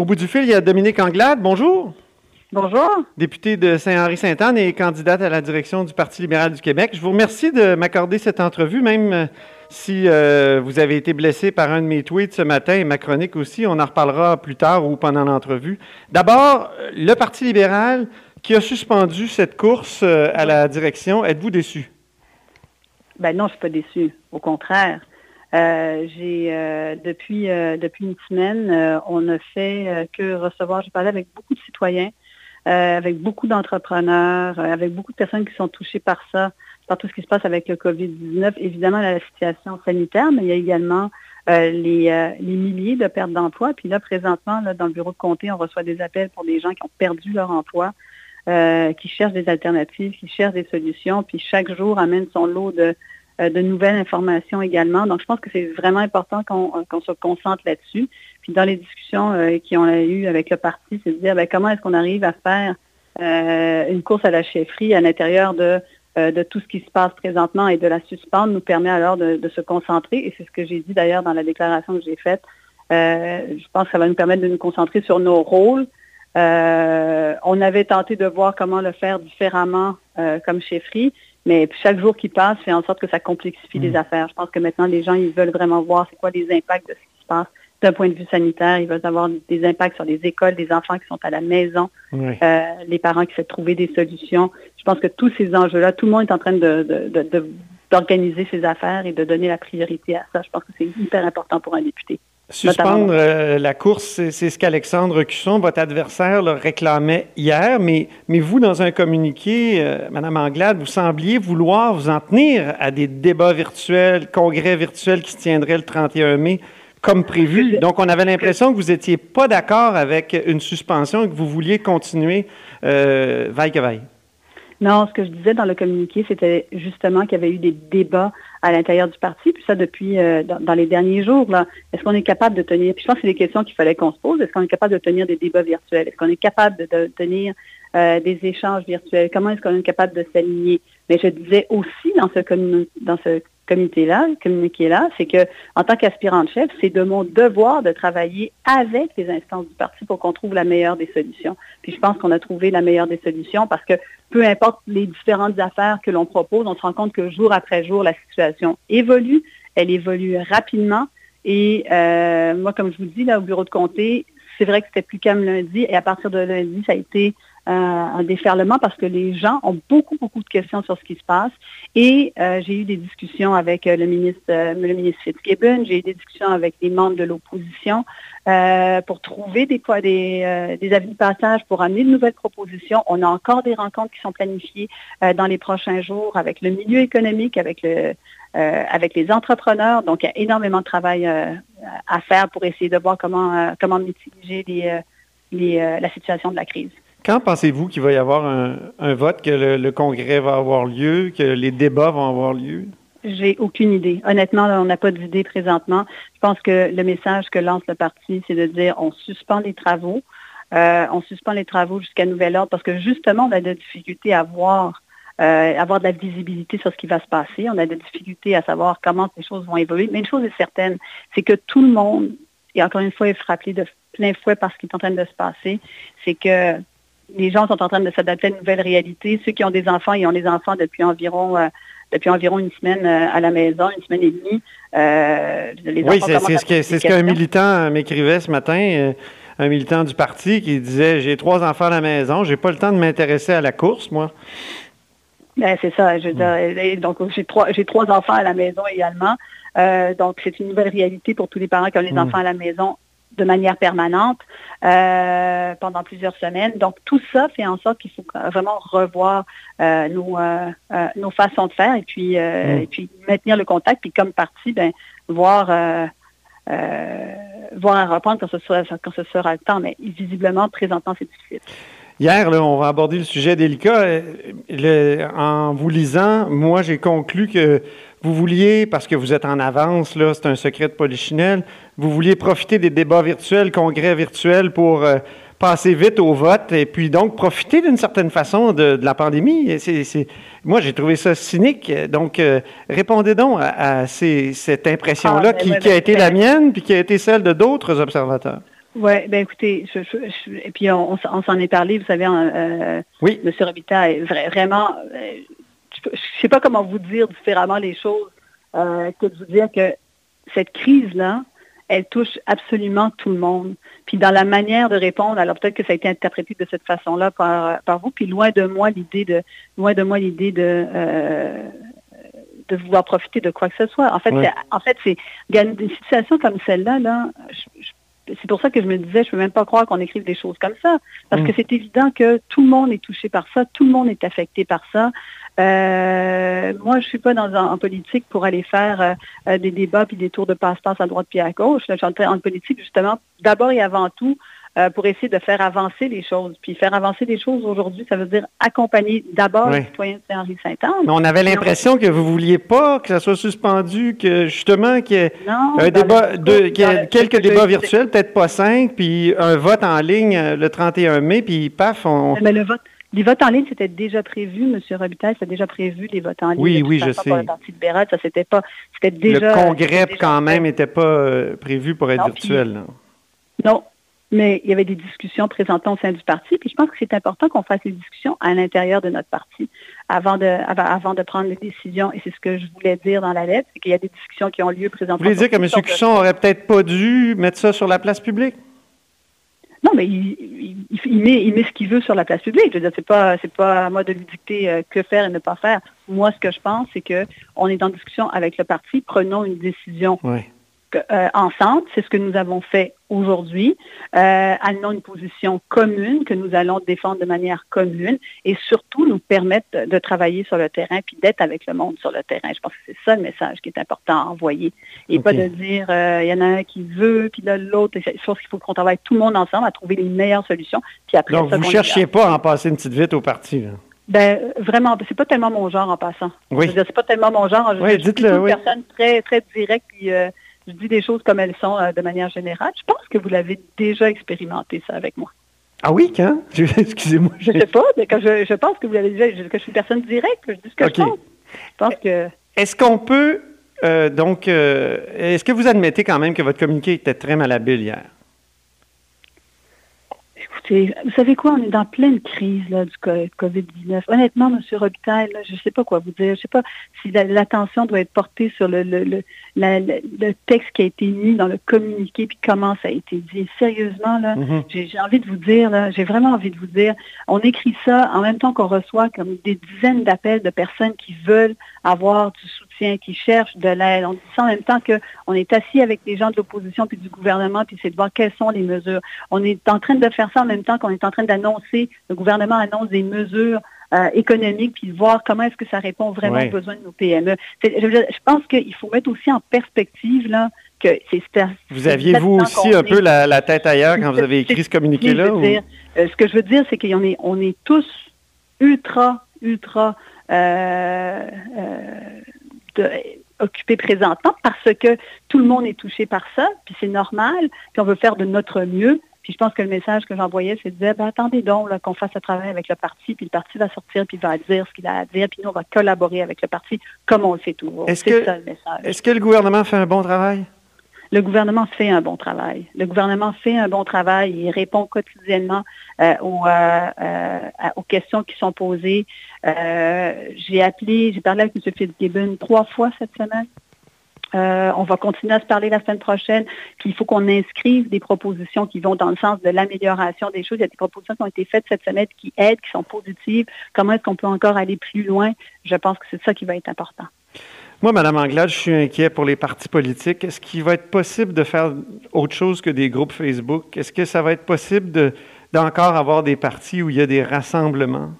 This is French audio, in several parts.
Au bout du fil, il y a Dominique Anglade. Bonjour. Bonjour. Députée de Saint-Henri-Sainte-Anne et candidate à la direction du Parti libéral du Québec. Je vous remercie de m'accorder cette entrevue, même euh, si euh, vous avez été blessé par un de mes tweets ce matin et ma chronique aussi. On en reparlera plus tard ou pendant l'entrevue. D'abord, le Parti libéral qui a suspendu cette course euh, à la direction. Êtes-vous déçu? Ben non, je ne suis pas déçu. Au contraire. Euh, j'ai euh, depuis euh, depuis une semaine, on a fait que recevoir. J'ai parlé avec beaucoup de citoyens, avec beaucoup d'entrepreneurs, avec beaucoup de personnes qui sont touchées par ça, par tout ce qui se passe avec le COVID-19. Évidemment, la situation sanitaire, mais il y a également les, les, milliers de pertes d'emploi. Puis là, présentement, là, dans le bureau de comté, on reçoit des appels pour des gens qui ont perdu leur emploi, qui cherchent des alternatives, qui cherchent des solutions. Puis chaque jour amène son lot de euh, de nouvelles informations également. Donc, je pense que c'est vraiment important qu'on euh, se concentre là-dessus. Puis dans les discussions euh, qui ont eu avec le parti, c'est de dire ben, comment est-ce qu'on arrive à faire une course à la chefferie à l'intérieur de, de tout ce qui se passe présentement et de la suspendre nous permet alors de, se concentrer. Et c'est ce que j'ai dit d'ailleurs dans la déclaration que j'ai faite. je pense que ça va nous permettre de nous concentrer sur nos rôles. on avait tenté de voir comment le faire différemment comme chefferie. Mais chaque jour qui passe fait en sorte que ça complexifie les mm. affaires. Je pense que maintenant, les gens, ils veulent vraiment voir c'est quoi les impacts de ce qui se passe d'un point de vue sanitaire. Ils veulent avoir des impacts sur les écoles, des enfants qui sont à la maison, euh, les parents qui essaient de trouver des solutions. Je pense que tous ces enjeux-là, tout le monde est en train d'organiser ses affaires et de donner la priorité à ça. Je pense que c'est hyper important pour un député. Suspendre euh, la course, c'est ce qu'Alexandre Cusson, votre adversaire, le réclamait hier, mais, mais vous, dans un communiqué, euh, Madame Anglade, vous sembliez vouloir vous en tenir à des débats virtuels, congrès virtuels qui se tiendraient le 31 mai comme prévu. Donc, on avait l'impression que vous n'étiez pas d'accord avec une suspension et que vous vouliez continuer euh, vaille que vaille. Non, ce que je disais dans le communiqué, c'était justement qu'il y avait eu des débats à l'intérieur du parti, puis ça depuis euh, dans, les derniers jours. Là, est-ce qu'on est capable de tenir Puis je pense que c'est des questions qu'il fallait qu'on se pose. Est-ce qu'on est capable de tenir des débats virtuels? Est-ce qu'on est capable de, tenir euh, des échanges virtuels? Comment est-ce qu'on est capable de s'aligner? Mais je disais aussi dans ce dans ce comité-là, communiqué-là, c'est que en tant qu'aspirant chef, c'est de mon devoir de travailler avec les instances du parti pour qu'on trouve la meilleure des solutions. Puis je pense qu'on a trouvé la meilleure des solutions parce que peu importe les différentes affaires que l'on propose, on se rend compte que jour après jour, la situation évolue, elle évolue rapidement. Et euh, moi, comme je vous dis, là, au bureau de comté, c'est vrai que c'était plus calme lundi et à partir de lundi, ça a été un déferlement parce que les gens ont beaucoup, beaucoup de questions sur ce qui se passe. Et euh, j'ai eu des discussions avec euh, le ministre, le ministre Fitzgibbon, j'ai eu des discussions avec les membres de l'opposition pour trouver des, des, des avis de passage, pour amener de nouvelles propositions. On a encore des rencontres qui sont planifiées dans les prochains jours avec le milieu économique, avec le, avec les entrepreneurs. Donc, il y a énormément de travail à faire pour essayer de voir comment, comment mitiger la situation de la crise. Quand pensez-vous qu'il va y avoir un, vote, que le, congrès va avoir lieu, que les débats vont avoir lieu? J'ai aucune idée. Honnêtement, on n'a pas d'idée présentement. Je pense que le message que lance le parti, c'est de dire on suspend les travaux. Euh, on suspend les travaux jusqu'à nouvel ordre parce que justement, on a des difficultés à voir, euh, avoir de la visibilité sur ce qui va se passer. On a des difficultés à savoir comment ces choses vont évoluer. Mais une chose est certaine, c'est que tout le monde, et encore une fois, est frappé de plein fouet par ce qui est en train de se passer, c'est que les gens sont en train de s'adapter à une nouvelle réalité. Ceux qui ont des enfants, ils ont des enfants depuis environ euh, depuis environ une semaine euh, à la maison, une semaine et demie. Euh, oui, c'est ce qu'un militant m'écrivait ce matin, un militant du parti qui disait j'ai trois enfants à la maison, j'ai pas le temps de m'intéresser à la course, moi. Ben, c'est ça. Je, donc j'ai trois j'ai trois enfants à la maison également. donc c'est une nouvelle réalité pour tous les parents qui ont les mm. enfants à la maison de manière permanente euh, pendant plusieurs semaines. Donc, tout ça fait en sorte qu'il faut vraiment revoir euh, nos, euh, nos façons de faire et puis, mm. et puis maintenir le contact. Puis comme parti, ben, voir, voir à reprendre quand ce, sera, quand ce sera le temps. Mais visiblement, présentement, c'est difficile. Hier, là, on va aborder le sujet délicat. en vous lisant, moi, j'ai conclu que vous vouliez, parce que vous êtes en avance, là, c'est un secret de polichinelle, vous vouliez profiter des débats virtuels, congrès virtuels pour euh, passer vite au vote et puis donc profiter d'une certaine façon de, la pandémie. C'est, moi, j'ai trouvé ça cynique. Donc, euh, répondez donc à, cette impression-là ah, qui, a été la mienne puis qui a été celle de d'autres observateurs. Oui, ben écoutez, et puis on, s'en est parlé, vous savez, euh, oui. M. Robita est vraiment, euh, je ne sais pas comment vous dire différemment les choses euh, que de vous dire que cette crise-là, elle touche absolument tout le monde. Puis dans la manière de répondre, alors peut-être que ça a été interprété de cette façon-là par, par vous, puis loin de moi l'idée de loin de moi l'idée de euh, de vouloir profiter de quoi que ce soit. En fait, en fait, c'est une situation comme celle-là, là, c'est pour ça que je me disais, je ne peux même pas croire qu'on écrive des choses comme ça, parce que mm. c'est évident que tout le monde est touché par ça, tout le monde est affecté par ça. Euh, moi, je ne suis pas dans en politique pour aller faire euh, des débats puis des tours de passe-passe à droite puis à gauche. Je suis en politique justement d'abord et avant tout euh, pour essayer de faire avancer les choses. Puis faire avancer les choses aujourd'hui, ça veut dire accompagner d'abord les citoyens de Saint-Henri Saint-Anne. On avait l'impression que vous ne vouliez pas que ça soit suspendu, que justement qu'il y ait, un débat, quelques débats virtuels, peut-être pas cinq, puis un vote en ligne euh, le 31 mai, puis paf, on... Mais le vote, les votes en ligne, c'était déjà prévu, M. Robitaille, c'était déjà prévu les votes en ligne. Oui, oui, je sais. Pour le Parti libéral, ça c'était pas, c'était déjà. Le congrès quand même n'était pas euh, prévu pour être virtuel. non, mais il y avait des discussions présentées au sein du parti. Puis je pense que c'est important qu'on fasse des discussions à l'intérieur de notre parti avant de, avant, de prendre les décisions. Et c'est ce que je voulais dire dans la lettre, c'est qu'il y a des discussions qui ont lieu présentement. Vous voulez dire que M. Cusson n'aurait peut-être pas dû mettre ça sur la place publique? Non, mais il, met, il met ce qu'il veut sur la place publique. Je veux dire, c'est pas, c'est pas à moi de lui dicter euh, que faire et ne pas faire. Moi, ce que je pense, c'est qu'on est en discussion avec le parti, prenons une décision. Oui. Euh, ensemble. C'est ce que nous avons fait aujourd'hui. Euh, amenons une position commune que nous allons défendre de manière commune et surtout nous permettre de, travailler sur le terrain puis d'être avec le monde sur le terrain. Je pense que c'est ça le message qui est important à envoyer. Et pas de dire euh, il y en a un qui veut, puis là l'autre. Je pense qu'il faut qu'on travaille tout le monde ensemble à trouver les meilleures solutions. Puis après, Donc, vous ne cherchiez pas à en passer une petite vite au parti. Là? Ben, vraiment, c'est pas tellement mon genre en passant. Oui. c'est pas tellement mon genre. Je, oui, dites-le, une personne très, très directe, puis je dis des choses comme elles sont euh, de manière générale. Je pense que vous l'avez déjà expérimenté, ça, avec moi. Ah oui, quand? Excusez-moi. Je ne sais pas, mais quand je, pense que vous l'avez déjà, que je suis une personne directe, je dis ce que je pense. Je pense que... Est-ce qu'on peut, euh, donc, euh, est-ce que vous admettez quand même que votre communiqué était très malhabile hier? vous savez quoi, on est dans pleine crise là, du COVID-19. Honnêtement, M. Robitaille, je ne sais pas quoi vous dire. Je ne sais pas si l'attention doit être portée sur le, le, le, texte qui a été mis dans le communiqué, puis comment ça a été dit. Sérieusement, là, mm-hmm. j'ai envie de vous dire, là, j'ai vraiment envie de vous dire, on écrit ça en même temps qu'on reçoit comme des dizaines d'appels de personnes qui veulent avoir du soutien, qui cherchent de l'aide. On dit ça en même temps qu'on est assis avec les gens de l'opposition puis du gouvernement, puis c'est de voir quelles sont les mesures. On est en train de faire ça en même temps qu'on est en train d'annoncer, le gouvernement annonce des mesures euh, économiques, puis voir comment est-ce que ça répond vraiment aux besoins de nos PME. Je, pense qu'il faut mettre aussi en perspective là, que c'est... Vous aviez, vous aussi, un peu la, tête ailleurs quand vous avez écrit ce communiqué-là? Euh, ce que je veux dire, c'est qu'on est, on est tous ultra, ultra euh, occupés présentement parce que tout le monde est touché par ça, puis c'est normal, puis on veut faire de notre mieux, puis je pense que le message que j'envoyais, c'est de dire, ben, attendez donc qu'on fasse le travail avec le parti, puis le parti va sortir, puis va dire ce qu'il a à dire, puis nous, on va collaborer avec le parti comme on le fait toujours. Est-ce que, ça, le message. Est-ce que le gouvernement fait un bon travail? Le gouvernement fait un bon travail. Le gouvernement fait un bon travail. Il répond quotidiennement euh, aux, euh, euh, aux, questions qui sont posées. j'ai appelé, j'ai parlé avec M. Fitzgibbon trois fois cette semaine. Euh, on va continuer à se parler la semaine prochaine. Puis il faut qu'on inscrive des propositions qui vont dans le sens de l'amélioration des choses. Il y a des propositions qui ont été faites cette semaine qui aident, qui sont positives. Comment est-ce qu'on peut encore aller plus loin? Je pense que c'est ça qui va être important. Moi, Mme Anglade, je suis inquiet pour les partis politiques. Est-ce qu'il va être possible de faire autre chose que des groupes Facebook? Est-ce que ça va être possible d'encore avoir des partis où il y a des rassemblements?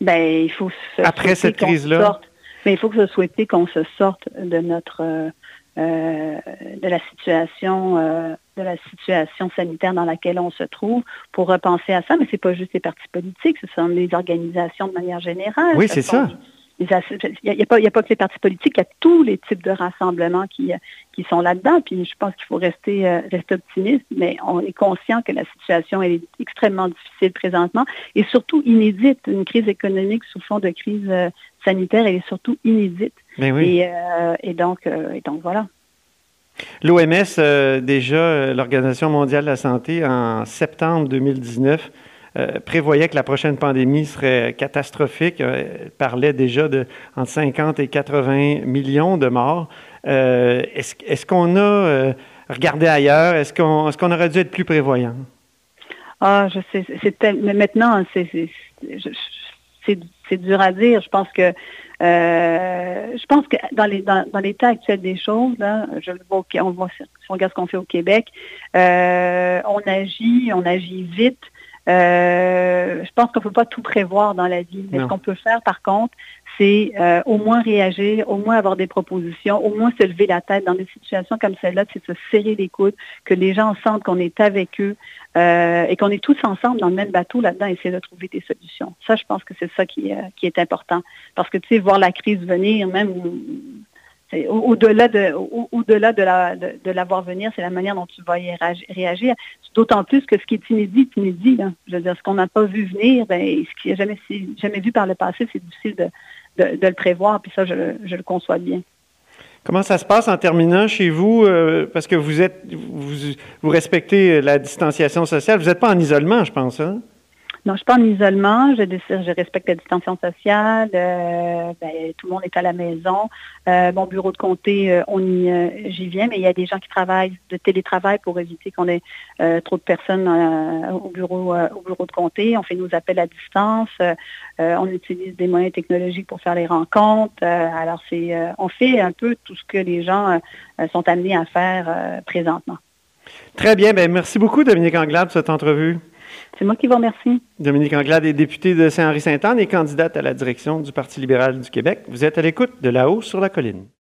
Bien, il faut Après cette crise-là? Mais il faut que ce souhaiter qu'on se sorte de notre euh, euh, de la situation euh, de la situation sanitaire dans laquelle on se trouve pour repenser à ça. Mais c'est pas juste les partis politiques, ce sont les organisations de manière générale. Oui, c'est ça. Il n'y a, a, pas que les partis politiques, il y a tous les types de rassemblements qui, qui sont là-dedans. Puis je pense qu'il faut rester, rester optimiste, mais on est conscient que la situation est extrêmement difficile présentement et surtout inédite. Une crise économique sous fond de crise sanitaire, elle est surtout inédite. Ben et, euh, et, donc, euh, et donc, voilà. L'OMS, déjà, l'Organisation mondiale de la santé, en septembre 2019, prévoyait que la prochaine pandémie serait catastrophique. Elle parlait déjà de entre 50 et 80 millions de morts. Est-ce qu'on a regardé ailleurs? Est-ce qu'on est qu'on aurait dû être plus prévoyant? Ah, je sais. Mais maintenant, c'est c'est dur à dire. Je pense que euh, je pense que dans les dans, l'état actuel des choses, là, je le vois, on voit si on regarde ce qu'on fait au Québec, euh, on agit, on agit vite. Euh, je pense qu'on ne peut pas tout prévoir dans la vie. Mais ce qu'on peut faire, par contre, c'est euh, au moins réagir, au moins avoir des propositions, au moins se lever la tête dans des situations comme celle-là, c'est se serrer les coudes, que les gens sentent qu'on est avec eux euh, et qu'on est tous ensemble dans le même bateau là-dedans, essayer de trouver des solutions. Ça, je pense que c'est ça qui, qui est important. Parce que, tu sais, voir la crise venir, même au-delà de, au-delà de, la, de, la voir venir, c'est la manière dont tu vas y réagir. D'autant plus que ce qui est inédit est inédit. Je veux dire, ce qu'on n'a pas vu venir, ben, ce qui n'est jamais, jamais vu par le passé, c'est difficile de, de, le prévoir. Puis ça, je, je, le conçois bien. Comment ça se passe en terminant chez vous? Euh, parce que vous êtes vous, vous respectez la distanciation sociale. Vous n'êtes pas en isolement, je pense. Hein? Non, je suis pas en isolement. Je, je respecte la distanciation sociale. Euh, ben, tout le monde est à la maison. Euh, mon bureau de comté, euh, j'y viens, mais il y a des gens qui travaillent de télétravail pour éviter qu'on ait trop de personnes au bureau, au bureau de comté. On fait nos appels à distance. on utilise des moyens technologiques pour faire les rencontres. alors on fait un peu tout ce que les gens sont amenés à faire présentement. Très bien. Ben, merci beaucoup, Dominique Anglade, pour cette entrevue. C'est moi qui vous remercie. Dominique Anglade est députée de Saint-Henri-Sainte-Anne et candidate à la direction du Parti libéral du Québec. Vous êtes à l'écoute de là-haut sur la colline.